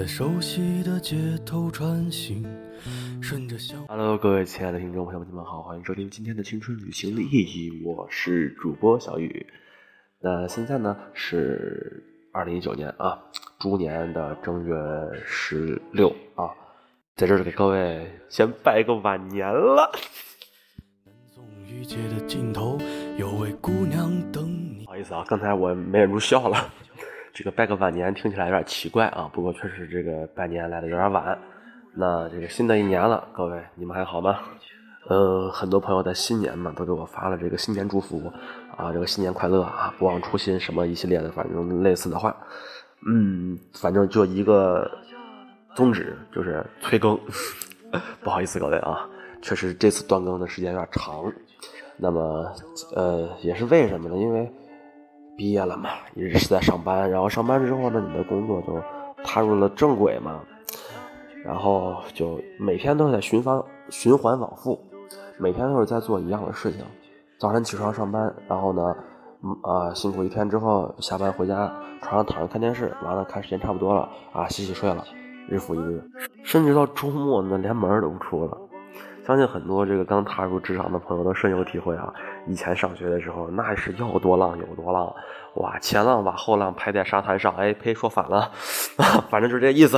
在熟悉的街头穿行，顺着小。Hello，各位亲爱的听众朋友们，你们好，欢迎收听今天的青春旅行的意义，我是主播小雨。那现在呢是二零一九年啊，猪年的正月十六啊，在这儿给各位先拜个晚年了。南宋御街的尽头，有位姑娘等你不。好意思啊，刚才我没忍住笑了。这个拜个晚年听起来有点奇怪啊，不过确实这个拜年来的有点晚。那这个新的一年了，各位你们还好吗？呃，很多朋友在新年嘛都给我发了这个新年祝福啊，这个新年快乐啊，不忘初心什么一系列的，反正类似的话。嗯，反正就一个宗旨，就是催更。不好意思各位啊，确实这次断更的时间有点长。那么呃，也是为什么呢？因为。毕业了嘛，一直是在上班，然后上班之后呢，你的工作就踏入了正轨嘛，然后就每天都是在循环循环往复，每天都是在做一样的事情。早晨起床上班，然后呢，啊辛苦一天之后，下班回家床上躺着看电视，完了看时间差不多了啊洗洗睡了，日复一日，甚至到周末呢连门都不出了。相信很多这个刚踏入职场的朋友都深有体会啊！以前上学的时候，那是要多浪有多浪，哇，前浪把后浪拍在沙滩上，哎呸，说反了，反正就是这意思。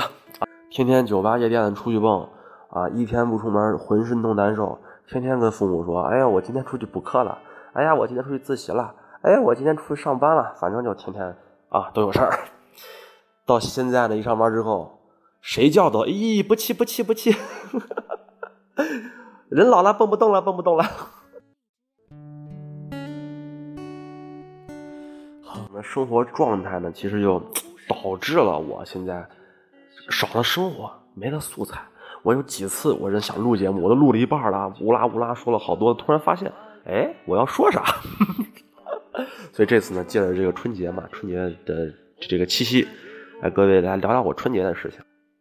天天酒吧夜店出去蹦啊，一天不出门浑身都难受，天天跟父母说，哎呀，我今天出去补课了，哎呀，我今天出去自习了，哎呀，我今天出去上班了，反正就天天啊都有事儿。到现在呢，一上班之后，谁叫都咦不气不气不气。人老了，蹦不动了，蹦不动了。那生活状态呢？其实就导致了我现在少了生活，没了素材。我有几次，我是想录节目，我都录了一半了，乌拉乌拉说了好多，突然发现，哎，我要说啥？所以这次呢，借着这个春节嘛，春节的这个七夕，来各位来聊聊我春节的事情。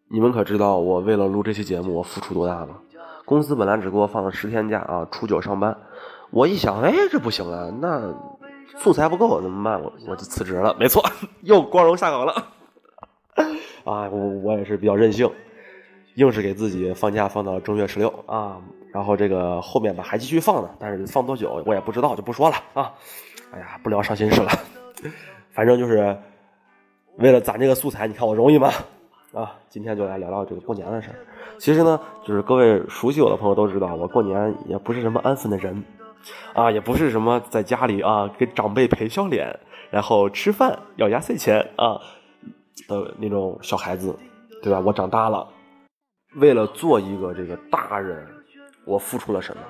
你们可知道我为了录这期节目，我付出多大吗？公司本来只给我放了十天假啊，初九上班。我一想，哎，这不行啊，那素材不够怎么办？我我就辞职了。没错，又光荣下岗了。啊，我我也是比较任性，硬是给自己放假放到正月十六啊。然后这个后面吧还继续放呢，但是放多久我也不知道，就不说了啊。哎呀，不聊伤心事了。反正就是为了攒这个素材，你看我容易吗？啊，今天就来聊聊这个过年的事儿。其实呢，就是各位熟悉我的朋友都知道，我过年也不是什么安分的人，啊，也不是什么在家里啊给长辈陪笑脸，然后吃饭要压岁钱啊的那种小孩子，对吧？我长大了，为了做一个这个大人，我付出了什么？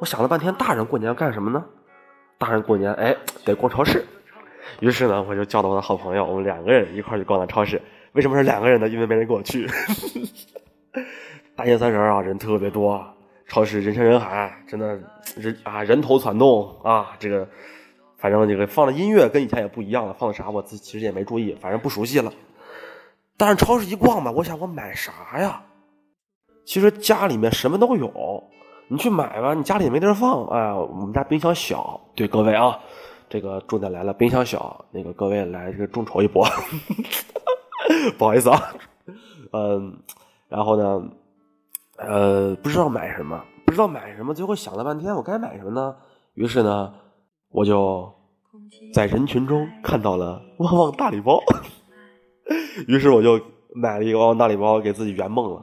我想了半天，大人过年要干什么呢？大人过年，哎，得逛超市。于是呢，我就叫到我的好朋友，我们两个人一块去逛了超市。为什么是两个人呢？因为没人跟我去。大年三十啊，人特别多，超市人山人海，真的人啊人头攒动啊。这个反正这个放的音乐跟以前也不一样了，放的啥我自其实也没注意，反正不熟悉了。但是超市一逛吧，我想我买啥呀？其实家里面什么都有，你去买吧，你家里也没地儿放。哎，我们家冰箱小，对各位啊，这个重点来了，冰箱小，那个各位来这个众筹一波。不好意思啊，嗯，然后呢，呃，不知道买什么，不知道买什么，最后想了半天，我该买什么呢？于是呢，我就在人群中看到了旺旺大礼包，于是我就买了一个旺旺大礼包，给自己圆梦了。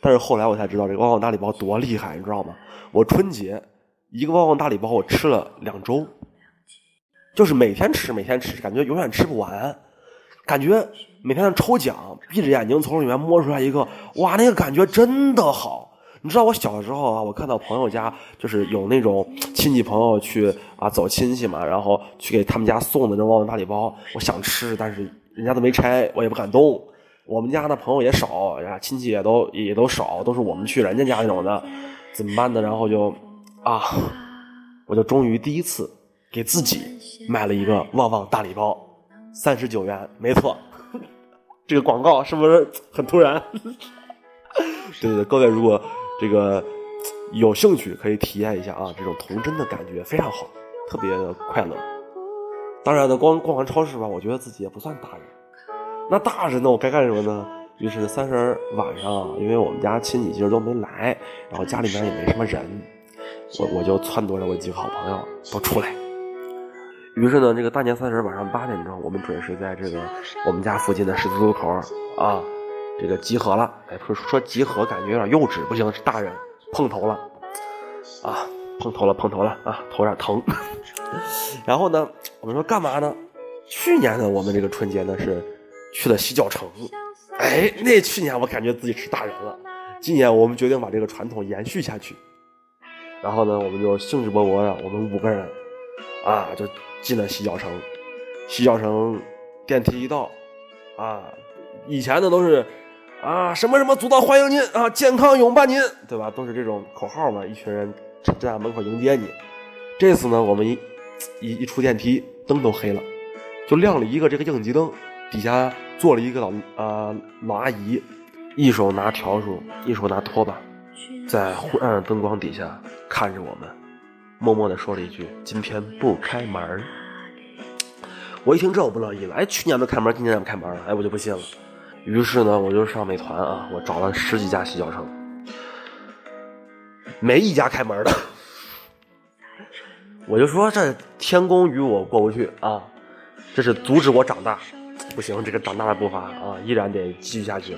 但是后来我才知道，这个旺旺大礼包多厉害，你知道吗？我春节一个旺旺大礼包，我吃了两周，就是每天吃，每天吃，感觉永远吃不完。感觉每天抽奖，闭着眼睛从里面摸出来一个，哇，那个感觉真的好。你知道我小时候啊，我看到朋友家就是有那种亲戚朋友去啊走亲戚嘛，然后去给他们家送的那种旺旺大礼包，我想吃，但是人家都没拆，我也不敢动。我们家的朋友也少呀，亲戚也都也都少，都是我们去人家家那种的，怎么办呢？然后就啊，我就终于第一次给自己买了一个旺旺大礼包。三十九元，没错，这个广告是不是很突然？对对对，各位如果这个有兴趣，可以体验一下啊，这种童真的感觉非常好，特别的快乐。当然呢，光逛完超市吧，我觉得自己也不算大人。那大人呢，我该干什么呢？于是三十晚上，因为我们家亲戚其实都没来，然后家里面也没什么人，我我就撺掇着我几个好朋友都出来。于是呢，这个大年三十晚上八点钟，我们准时在这个我们家附近的十字路口啊，这个集合了。哎，说说集合感觉有点幼稚，不行，是大人碰头了啊，碰头了，碰头了啊，头有点疼。然后呢，我们说干嘛呢？去年呢，我们这个春节呢是去了洗脚城。哎，那去年我感觉自己是大人了，今年我们决定把这个传统延续下去。然后呢，我们就兴致勃勃的，我们五个人啊，就进了洗脚城。洗脚城电梯一到，啊，以前的都是啊什么什么足道欢迎您啊，健康永伴您，对吧？都是这种口号嘛，一群人站在门口迎接你。这次呢，我们一一一出电梯，灯都黑了，就亮了一个这个应急灯，底下。坐了一个老啊老阿姨，一手拿笤帚，一手拿拖把，在昏暗的灯光底下看着我们，默默地说了一句：“今天不开门。”我一听这我不乐意了，哎，去年都开门，今年怎么开门了？哎，我就不信了。于是呢，我就上美团啊，我找了十几家洗脚城，没一家开门的。我就说这天公与我过不去啊，这是阻止我长大。不行，这个长大的步伐啊，依然得继续下去。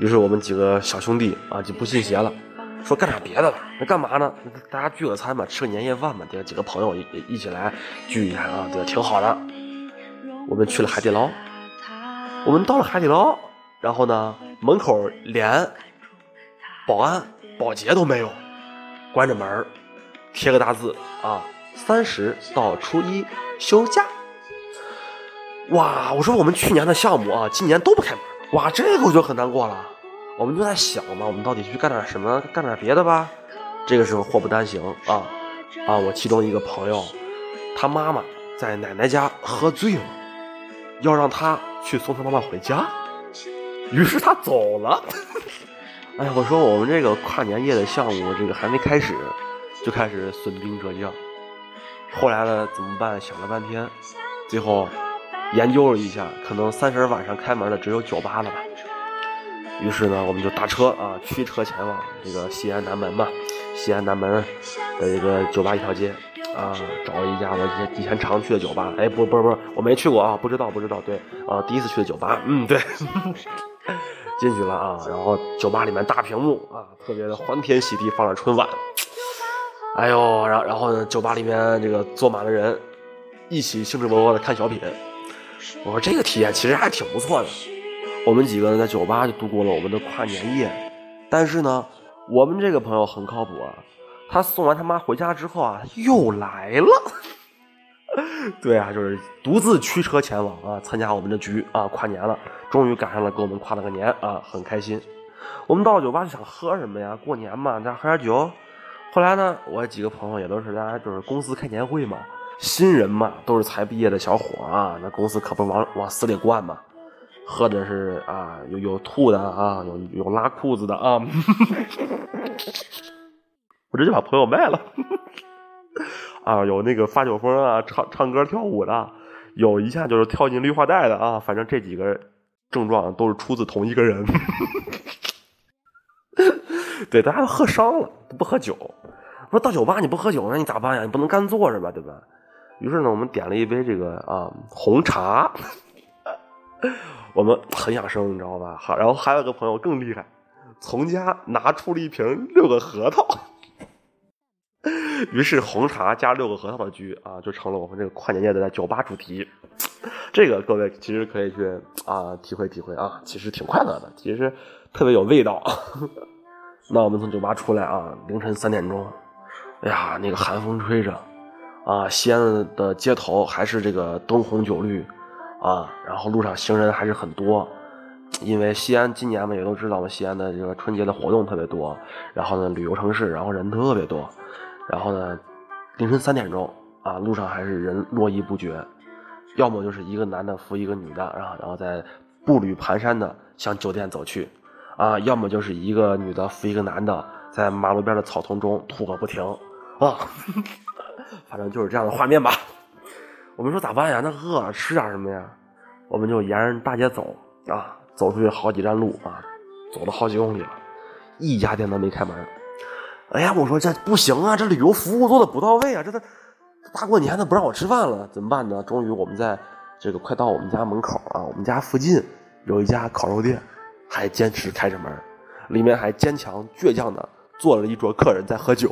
于是我们几个小兄弟啊，就不信邪了，说干点别的吧。那干嘛呢？大家聚个餐吧，吃个年夜饭嘛，这个几个朋友一一起来聚一下啊，这挺好的。我们去了海底捞，我们到了海底捞，然后呢，门口连保安、保洁都没有，关着门贴个大字啊，三十到初一休假。哇！我说我们去年的项目啊，今年都不开门。哇，这个我就很难过了。我们就在想嘛，我们到底去干点什么，干点别的吧。这个时候祸不单行啊啊！我其中一个朋友，他妈妈在奶奶家喝醉了，要让他去送他妈妈回家。于是他走了。哎，我说我们这个跨年夜的项目，这个还没开始，就开始损兵折将。后来呢，怎么办？想了半天，最后。研究了一下，可能三十晚上开门的只有酒吧了吧。于是呢，我们就打车啊，驱车前往这个西安南门嘛。西安南门的一个酒吧一条街啊，找了一家我以前常去的酒吧。哎，不不不，我没去过啊，不知道不知道。对啊，第一次去的酒吧，嗯对，进去了啊。然后酒吧里面大屏幕啊，特别的欢天喜地，放着春晚。哎呦，然然后呢，酒吧里面这个坐满了人，一起兴致勃勃的看小品。我说这个体验其实还挺不错的，我们几个人在酒吧就度过了我们的跨年夜。但是呢，我们这个朋友很靠谱啊，他送完他妈回家之后啊，又来了。对啊，就是独自驱车前往啊，参加我们的局啊，跨年了，终于赶上了给我们跨了个年啊，很开心。我们到了酒吧就想喝什么呀？过年嘛，咱喝点酒。后来呢，我几个朋友也都是大家就是公司开年会嘛。新人嘛，都是才毕业的小伙啊，那公司可不往往死里灌嘛，喝的是啊，有有吐的啊，有有拉裤子的啊，我直接把朋友卖了，啊，有那个发酒疯啊，唱唱歌跳舞的，有一下就是跳进绿化带的啊，反正这几个症状都是出自同一个人，对，大家都喝伤了，不喝酒，说到酒吧你不喝酒，那你咋办呀？你不能干坐着吧，对吧？于是呢，我们点了一杯这个啊红茶，我们很养生，你知道吧？好，然后还有一个朋友更厉害，从家拿出了一瓶六个核桃，于是红茶加六个核桃的局啊，就成了我们这个跨年夜的酒吧主题。这个各位其实可以去啊体会体会啊，其实挺快乐的，其实特别有味道。那我们从酒吧出来啊，凌晨三点钟，哎呀，那个寒风吹着。啊，西安的街头还是这个灯红酒绿，啊，然后路上行人还是很多，因为西安今年嘛也都知道嘛，西安的这个春节的活动特别多，然后呢旅游城市，然后人特别多，然后呢凌晨三点钟啊，路上还是人络绎不绝，要么就是一个男的扶一个女的，然后然后在步履蹒跚的向酒店走去，啊，要么就是一个女的扶一个男的在马路边的草丛中吐个不停，啊。反正就是这样的画面吧。我们说咋办呀？那饿了吃点什么呀？我们就沿着大街走啊，走出去好几站路啊，走了好几公里了，一家店都没开门。哎呀，我说这不行啊，这旅游服务做的不到位啊，这大过年的不让我吃饭了，怎么办呢？终于我们在这个快到我们家门口啊，我们家附近有一家烤肉店，还坚持开着门，里面还坚强倔强的坐了一桌客人在喝酒。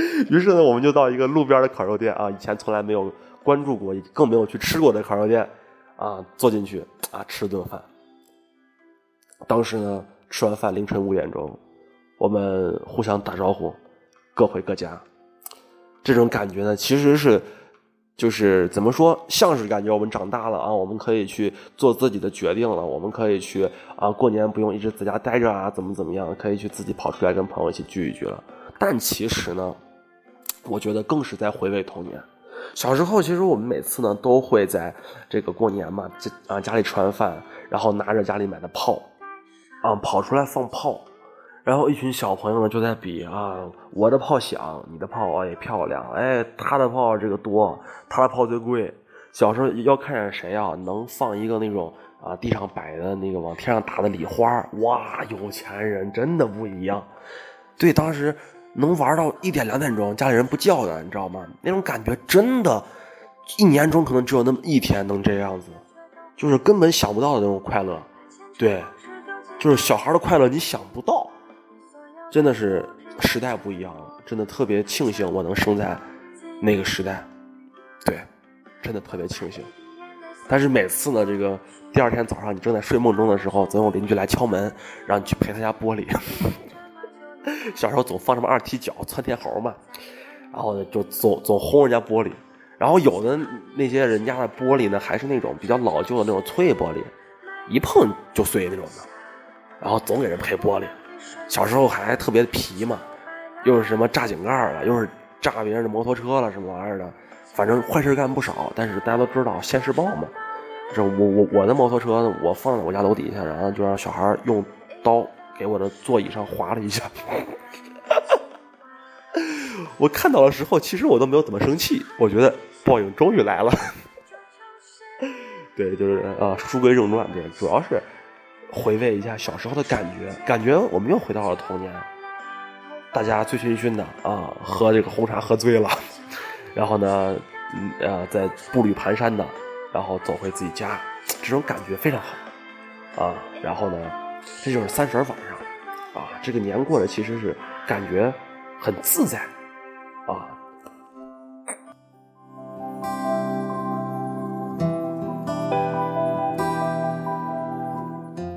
于是呢，我们就到一个路边的烤肉店啊，以前从来没有关注过，更没有去吃过的烤肉店啊，坐进去啊，吃顿饭。当时呢，吃完饭凌晨五点钟，我们互相打招呼，各回各家。这种感觉呢，其实是就是怎么说，像是感觉我们长大了啊，我们可以去做自己的决定了，我们可以去啊，过年不用一直在家待着啊，怎么怎么样，可以去自己跑出来跟朋友一起聚一聚了。但其实呢，我觉得更是在回味童年。小时候，其实我们每次呢都会在这个过年嘛，啊家里吃完饭，然后拿着家里买的炮，啊跑出来放炮，然后一群小朋友呢就在比啊，我的炮响，你的炮也漂亮，哎，他的炮这个多，他的炮最贵。小时候要看见谁啊，能放一个那种啊地上摆的那个往天上打的礼花，哇，有钱人真的不一样。对，当时能玩到一点两点钟，家里人不叫的，你知道吗？那种感觉真的，一年中可能只有那么一天能这样子，就是根本想不到的那种快乐。对，就是小孩的快乐，你想不到，真的是时代不一样了，真的特别庆幸我能生在那个时代。对，真的特别庆幸。但是每次呢，这个第二天早上你正在睡梦中的时候，总有邻居来敲门，让你去陪他家玻璃。小时候总放什么二踢脚、窜天猴嘛，然后就总总轰人家玻璃，然后有的那些人家的玻璃呢还是那种比较老旧的那种脆玻璃，一碰就碎那种的，然后总给人赔玻璃。小时候还特别皮嘛，又是什么炸井盖了，又是炸别人的摩托车了，什么玩意儿的，反正坏事干不少。但是大家都知道现世报嘛，这我我我的摩托车我放在我家楼底下，然后就让小孩用刀。给我的座椅上划了一下，我看到的时候，其实我都没有怎么生气。我觉得报应终于来了。对，就是啊，书归正传，对，主要是回味一下小时候的感觉，感觉我们又回到了童年。大家醉醺醺的啊，喝这个红茶喝醉了，然后呢，嗯呃，在步履蹒跚的，然后走回自己家，这种感觉非常好啊。然后呢，这就是三十晚上。啊，这个年过的其实是感觉很自在，啊。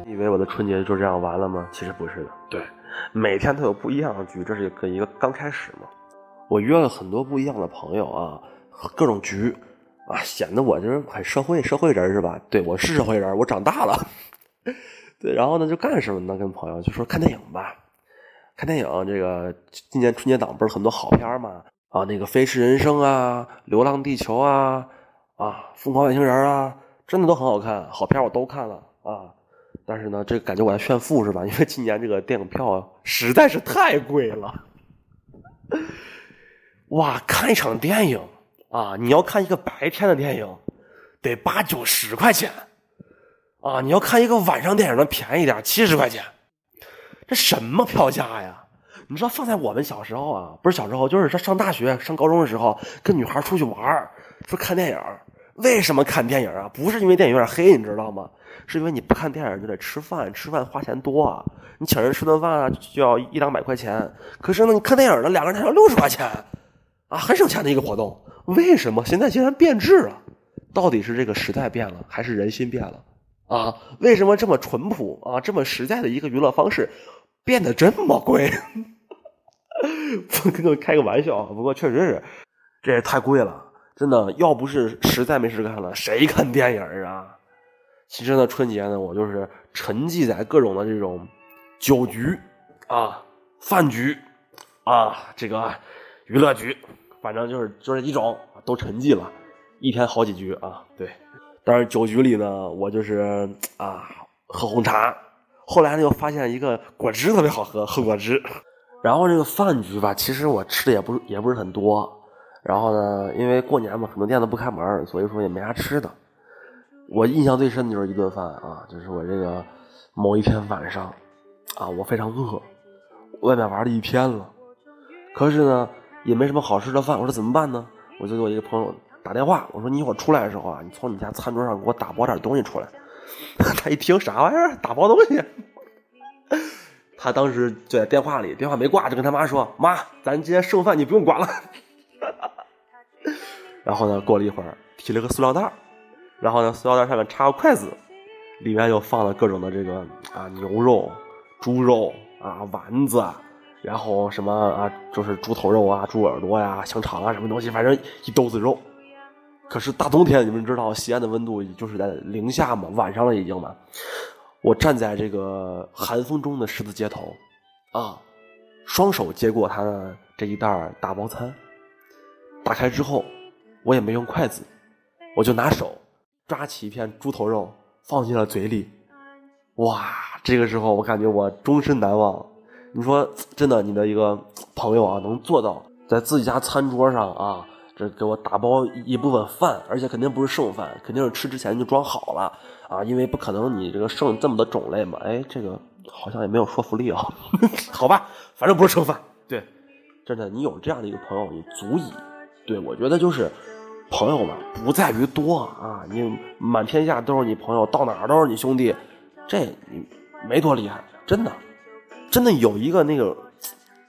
你以为我的春节就这样完了吗？其实不是的，对，每天都有不一样的局，这是一个刚开始嘛。我约了很多不一样的朋友啊，各种局啊，显得我就是很社会社会人是吧？对，我是社会人，我长大了。然后呢，就干什么呢？跟朋友就说看电影吧，看电影。这个今年春节档不是很多好片吗？啊，那个《飞驰人生》啊，《流浪地球》啊，啊，《疯狂外星人》啊，真的都很好看，好片我都看了啊。但是呢，这感觉我在炫富是吧？因为今年这个电影票实在是太贵了。哇，看一场电影啊，你要看一个白天的电影，得八九十块钱。啊，你要看一个晚上电影能便宜点，七十块钱，这什么票价呀？你知道放在我们小时候啊，不是小时候，就是上上大学、上高中的时候，跟女孩出去玩说看电影。为什么看电影啊？不是因为电影院黑，你知道吗？是因为你不看电影就得吃饭，吃饭花钱多啊。你请人吃顿饭啊，就要一两百块钱。可是呢，你看电影呢，两个人才要六十块钱，啊，很省钱的一个活动。为什么现在竟然变质了？到底是这个时代变了，还是人心变了？啊，为什么这么淳朴啊，这么实在的一个娱乐方式，变得这么贵？跟个开个玩笑，不过确实是，这也太贵了，真的。要不是实在没事干了，谁看电影啊？其实呢，春节呢，我就是沉寂在各种的这种酒局啊、饭局啊、这个娱乐局，反正就是就是一种都沉寂了，一天好几局啊，对。但是酒局里呢，我就是啊喝红茶，后来呢又发现一个果汁特别好喝，喝果汁。然后这个饭局吧，其实我吃的也不也不是很多。然后呢，因为过年嘛，很多店都不开门，所以说也没啥吃的。我印象最深的就是一顿饭啊，就是我这个某一天晚上啊，我非常饿，外面玩了一天了，可是呢也没什么好吃的饭，我说怎么办呢？我就给我一个朋友打电话，我说你一会儿出来的时候啊，你从你家餐桌上给我打包点东西出来。他一听啥玩意儿，打包东西。他当时就在电话里，电话没挂，就跟他妈说：“妈，咱今天剩饭你不用管了。”然后呢，过了一会儿，提了个塑料袋然后呢，塑料袋上面插个筷子，里面又放了各种的这个啊牛肉、猪肉啊丸子，然后什么啊就是猪头肉啊、猪耳朵呀、香肠啊什么东西，反正一兜子肉。可是大冬天，你们知道西安的温度就是在零下嘛，晚上了已经嘛。我站在这个寒风中的十字街头，啊，双手接过他的这一袋大包餐，打开之后，我也没用筷子，我就拿手抓起一片猪头肉放进了嘴里，哇！这个时候我感觉我终身难忘。你说真的，你的一个朋友啊，能做到在自己家餐桌上啊，这给我打包一部分饭，而且肯定不是剩饭，肯定是吃之前就装好了。啊，因为不可能你这个剩这么多种类嘛，哎，这个好像也没有说服力啊。好吧，反正不是剩饭。对，真的，你有这样的一个朋友，你足以。对我觉得就是朋友嘛，不在于多啊，你满天下都是你朋友，到哪儿都是你兄弟，这你没多厉害，真的，真的有一个那个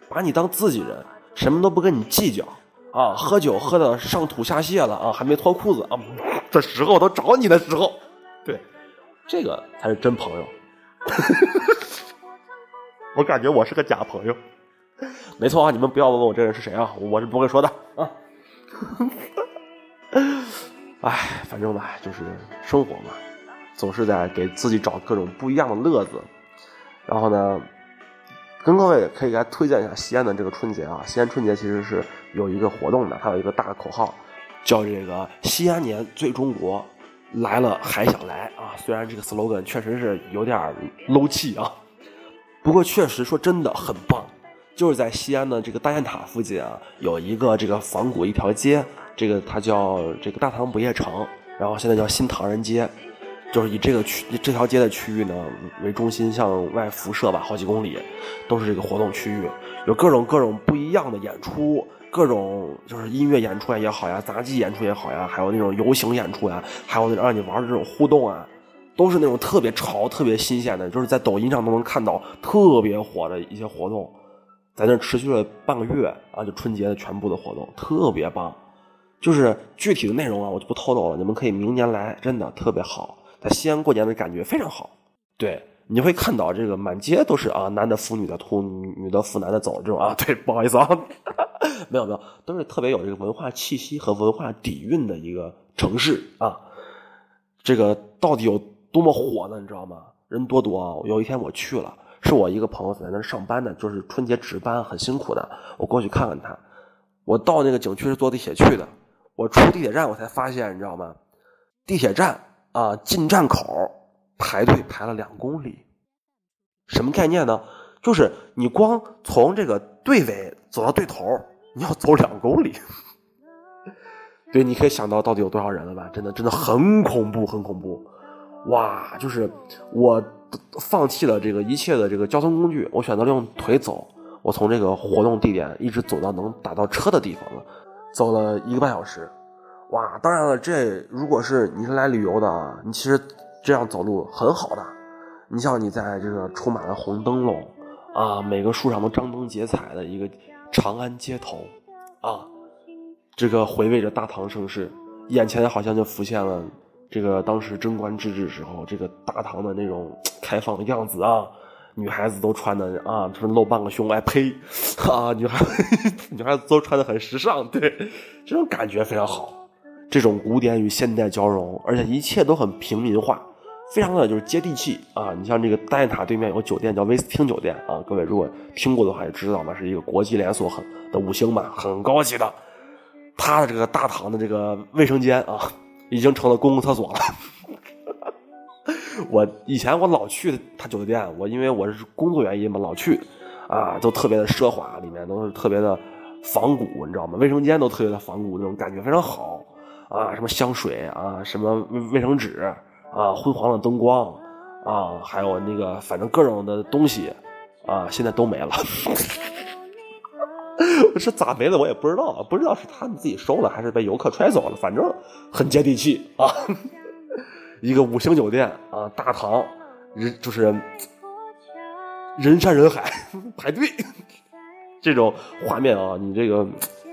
把你当自己人，什么都不跟你计较啊，喝酒喝的上吐下泻了啊，还没脱裤子啊，这时候都找你的时候。对这个才是真朋友，我感觉我是个假朋友，没错啊！你们不要问我这人是谁啊，我是不会说的啊。哎，反正吧，就是生活嘛，总是在给自己找各种不一样的乐子。然后呢，跟各位可以来推荐一下西安的这个春节啊。西安春节其实是有一个活动的，它有一个大口号，叫这个“西安年最中国”。来了还想来啊！虽然这个 slogan 确实是有点 low 气啊，不过确实说真的很棒。就是在西安的这个大雁塔附近啊，有一个这个仿古一条街，这个它叫这个大唐不夜城，然后现在叫新唐人街，就是以这个区这条街的区域呢为中心向外辐射吧，好几公里都是这个活动区域，有各种各种不一样的演出。各种就是音乐演出也好呀，杂技演出也好呀，还有那种游行演出呀，还有那种让你玩的这种互动啊，都是那种特别潮、特别新鲜的，就是在抖音上都能看到特别火的一些活动，在那持续了半个月啊，就春节的全部的活动特别棒。就是具体的内容啊，我就不透露了，你们可以明年来，真的特别好，在西安过年的感觉非常好。对。你会看到这个满街都是啊，男的扶女的吐，女的扶男的走这种啊。对，不好意思啊，没有没有，都是特别有这个文化气息和文化底蕴的一个城市啊。这个到底有多么火呢？你知道吗？人多多啊！有一天我去了，是我一个朋友在那上班的，就是春节值班很辛苦的，我过去看看他。我到那个景区是坐地铁去的，我出地铁站我才发现，你知道吗？地铁站啊，进站口。排队排了两公里，什么概念呢？就是你光从这个队尾走到队头，你要走两公里。对，你可以想到到底有多少人了吧？真的，真的很恐怖，很恐怖。哇，就是我放弃了这个一切的这个交通工具，我选择用腿走。我从这个活动地点一直走到能打到车的地方了，走了一个半小时。哇，当然了，这如果是你是来旅游的啊，你其实。这样走路很好的，你像你在这个充满了红灯笼啊，每个树上都张灯结彩的一个长安街头啊，这个回味着大唐盛世，眼前好像就浮现了这个当时贞观之治时候这个大唐的那种开放的样子啊，女孩子都穿的啊，就是露半个胸，哎呸，啊，女孩 女孩子都穿的很时尚，对，这种感觉非常好，这种古典与现代交融，而且一切都很平民化。非常的就是接地气啊！你像这个大雁塔对面有个酒店叫威斯汀酒店啊，各位如果听过的话也知道嘛，是一个国际连锁很的五星嘛，很高级的。它的这个大堂的这个卫生间啊，已经成了公共厕所了。我以前我老去他酒店，我因为我是工作原因嘛，老去啊，都特别的奢华，里面都是特别的仿古，你知道吗？卫生间都特别的仿古，那种感觉非常好啊，什么香水啊，什么卫生纸。啊，辉煌的灯光啊，还有那个反正各种的东西啊，现在都没了。是咋没的我也不知道，不知道是他们自己收了还是被游客揣走了，反正很接地气啊。一个五星酒店啊，大堂人就是人山人海 排队，这种画面啊，你这个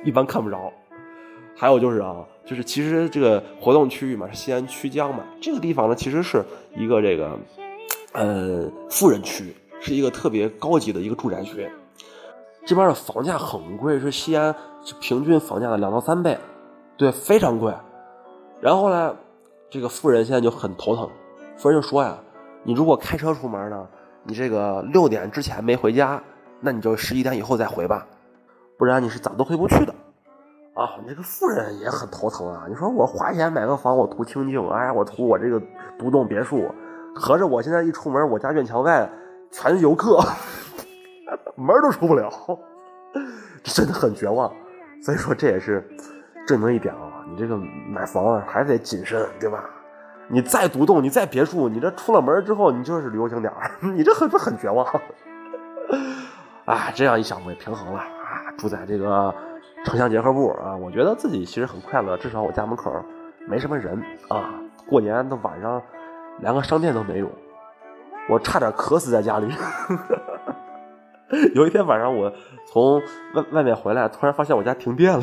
一般看不着。还有就是啊，就是其实这个活动区域嘛，是西安曲江嘛，这个地方呢，其实是一个这个呃富人区，是一个特别高级的一个住宅区。这边的房价很贵，是西安平均房价的两到三倍，对，非常贵。然后呢，这个富人现在就很头疼，富人就说呀：“你如果开车出门呢，你这个六点之前没回家，那你就十一点以后再回吧，不然你是咋都回不去的。”啊，你这个富人也很头疼啊！你说我花钱买个房，我图清静，哎，我图我这个独栋别墅，合着我现在一出门，我家院墙外全是游客。门都出不了，真的很绝望。所以说，这也是证明一点啊，你这个买房还是得谨慎，对吧？你再独栋，你再别墅，你这出了门之后，你就是旅游景点 你这很不很绝望。啊，这样一想，我也平衡了啊。住在这个城乡结合部啊，我觉得自己其实很快乐，至少我家门口没什么人啊。过年的晚上，连个商店都没有，我差点渴死在家里。有一天晚上，我从外外面回来，突然发现我家停电了，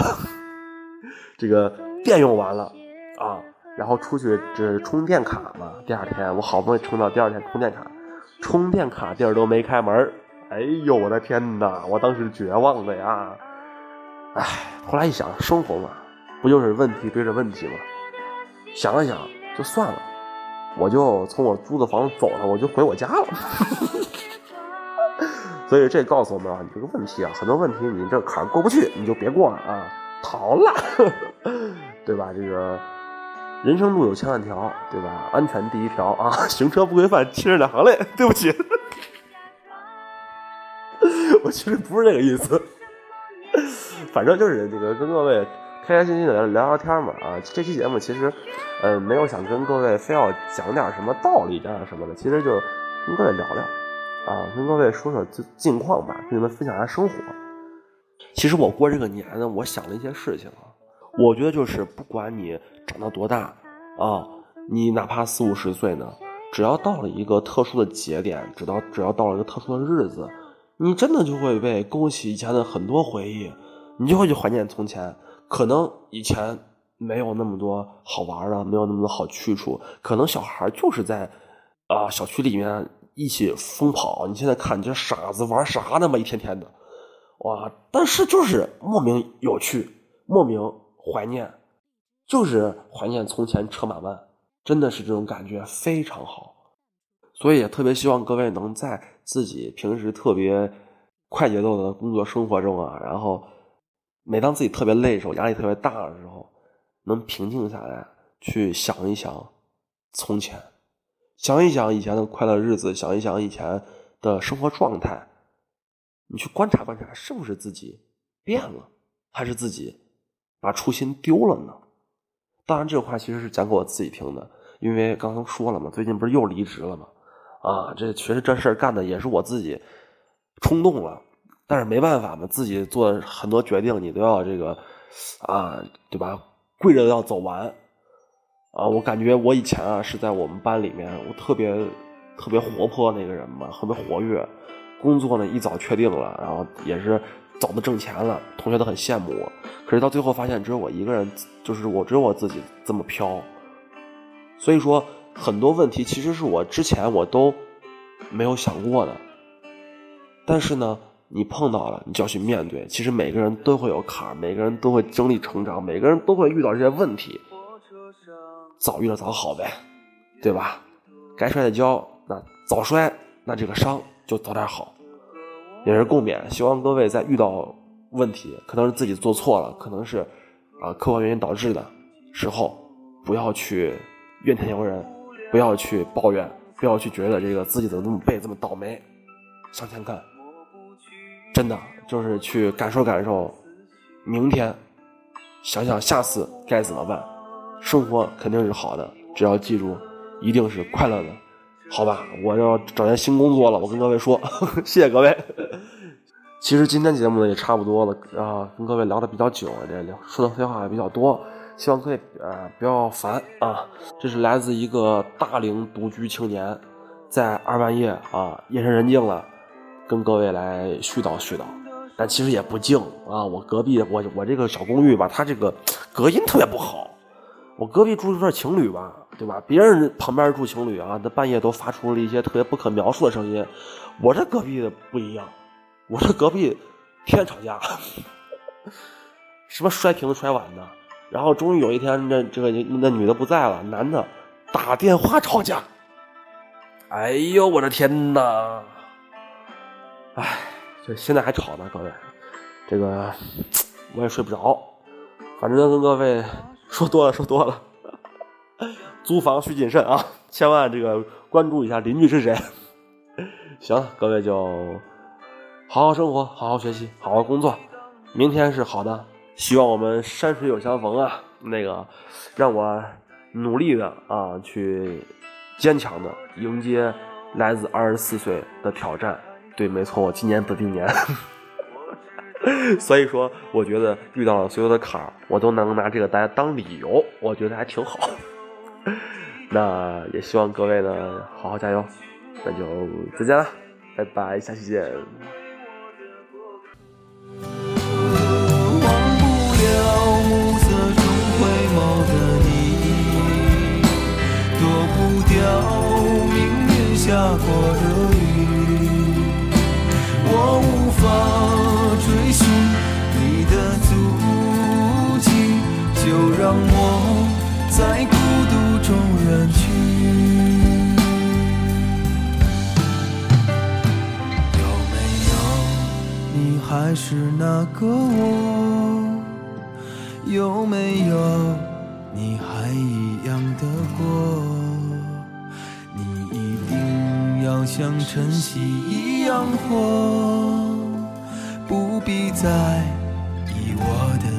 这个电用完了啊，然后出去这充电卡嘛。第二天我好不容易充到第二天充电卡，充电卡地儿都没开门哎呦我的天哪！我当时绝望的呀，哎，后来一想，生活嘛，不就是问题对着问题吗？想了想，就算了，我就从我租的房子走了，我就回我家了。所以这告诉我们啊，你这个问题啊，很多问题你这坎过不去，你就别过了啊，逃了，对吧？这个人生路有千万条，对吧？安全第一条啊，行车不规范，亲人两行泪。对不起，我其实不是这个意思，反正就是这个跟各位开开心心的聊聊天嘛啊。这期节目其实，嗯，没有想跟各位非要讲点什么道理，讲点什么的，其实就跟各位聊聊。啊，跟各位说说近近况吧，跟你们分享一下生活。其实我过这个年呢，我想了一些事情啊。我觉得就是不管你长到多大啊，你哪怕四五十岁呢，只要到了一个特殊的节点，直到只要到了一个特殊的日子，你真的就会被勾起以前的很多回忆，你就会去怀念从前。可能以前没有那么多好玩的，没有那么多好去处，可能小孩就是在啊小区里面。一起疯跑，你现在看你这傻子玩啥呢嘛？一天天的，哇！但是就是莫名有趣，莫名怀念，就是怀念从前车马慢，真的是这种感觉非常好。所以也特别希望各位能在自己平时特别快节奏的工作生活中啊，然后每当自己特别累的时候，压力特别大的时候，能平静下来，去想一想从前。想一想以前的快乐日子，想一想以前的生活状态，你去观察观察，是不是自己变了，还是自己把初心丢了呢？当然，这话其实是讲给我自己听的，因为刚刚说了嘛，最近不是又离职了吗？啊，这其实这事儿干的也是我自己冲动了，但是没办法嘛，自己做很多决定，你都要这个啊，对吧？跪着要走完。啊，我感觉我以前啊是在我们班里面，我特别特别活泼那个人嘛，特别活跃，工作呢一早确定了，然后也是早的挣钱了，同学都很羡慕我。可是到最后发现，只有我一个人，就是我只有我自己这么飘。所以说，很多问题其实是我之前我都没有想过的。但是呢，你碰到了，你就要去面对。其实每个人都会有坎儿，每个人都会经历成长，每个人都会遇到这些问题。早遇到早好呗，对吧？该摔的跤，那早摔，那这个伤就早点好，也是共勉。希望各位在遇到问题，可能是自己做错了，可能是啊客观原因导致的时候，不要去怨天尤人，不要去抱怨，不要去觉得这个自己怎么那么背这么倒霉，向前看，真的就是去感受感受，明天想想下次该怎么办。生活肯定是好的，只要记住一定是快乐的，好吧？我要找点新工作了，我跟各位说，谢谢各位。其实今天节目呢也差不多了啊，跟各位聊的比较久，这聊说的废话也比较多，希望各位呃不要烦啊。这是来自一个大龄独居青年，在二半夜啊夜深人静了，跟各位来絮叨絮叨，但其实也不静啊。我隔壁我我这个小公寓吧，它这个隔音特别不好。我隔壁住一对情侣吧，对吧？别人旁边住情侣啊，那半夜都发出了一些特别不可描述的声音，我这隔壁的不一样。我这隔壁天天吵架，什么摔瓶子摔碗的，然后终于有一天，那这个那女的不在了，男的打电话吵架。哎呦，我的天哪！哎，这现在还吵呢，各位，这个我也睡不着。反正跟各位说多了，说多了。租房需谨慎啊，千万这个关注一下邻居是谁。行，各位就。好好生活，好好学习，好好工作。明天是好的，希望我们山水有相逢啊！那个，让我努力的啊，去坚强的迎接来自二十四岁的挑战。对，没错，我今年子弟年，所以说，我觉得遇到了所有的坎儿，我都能拿这个当当理由，我觉得还挺好。那也希望各位呢，好好加油。那就再见了，拜拜，下期见。下过的还是那个我？有没有你还一样的过？你一定要像晨曦一样活，不必在意我的。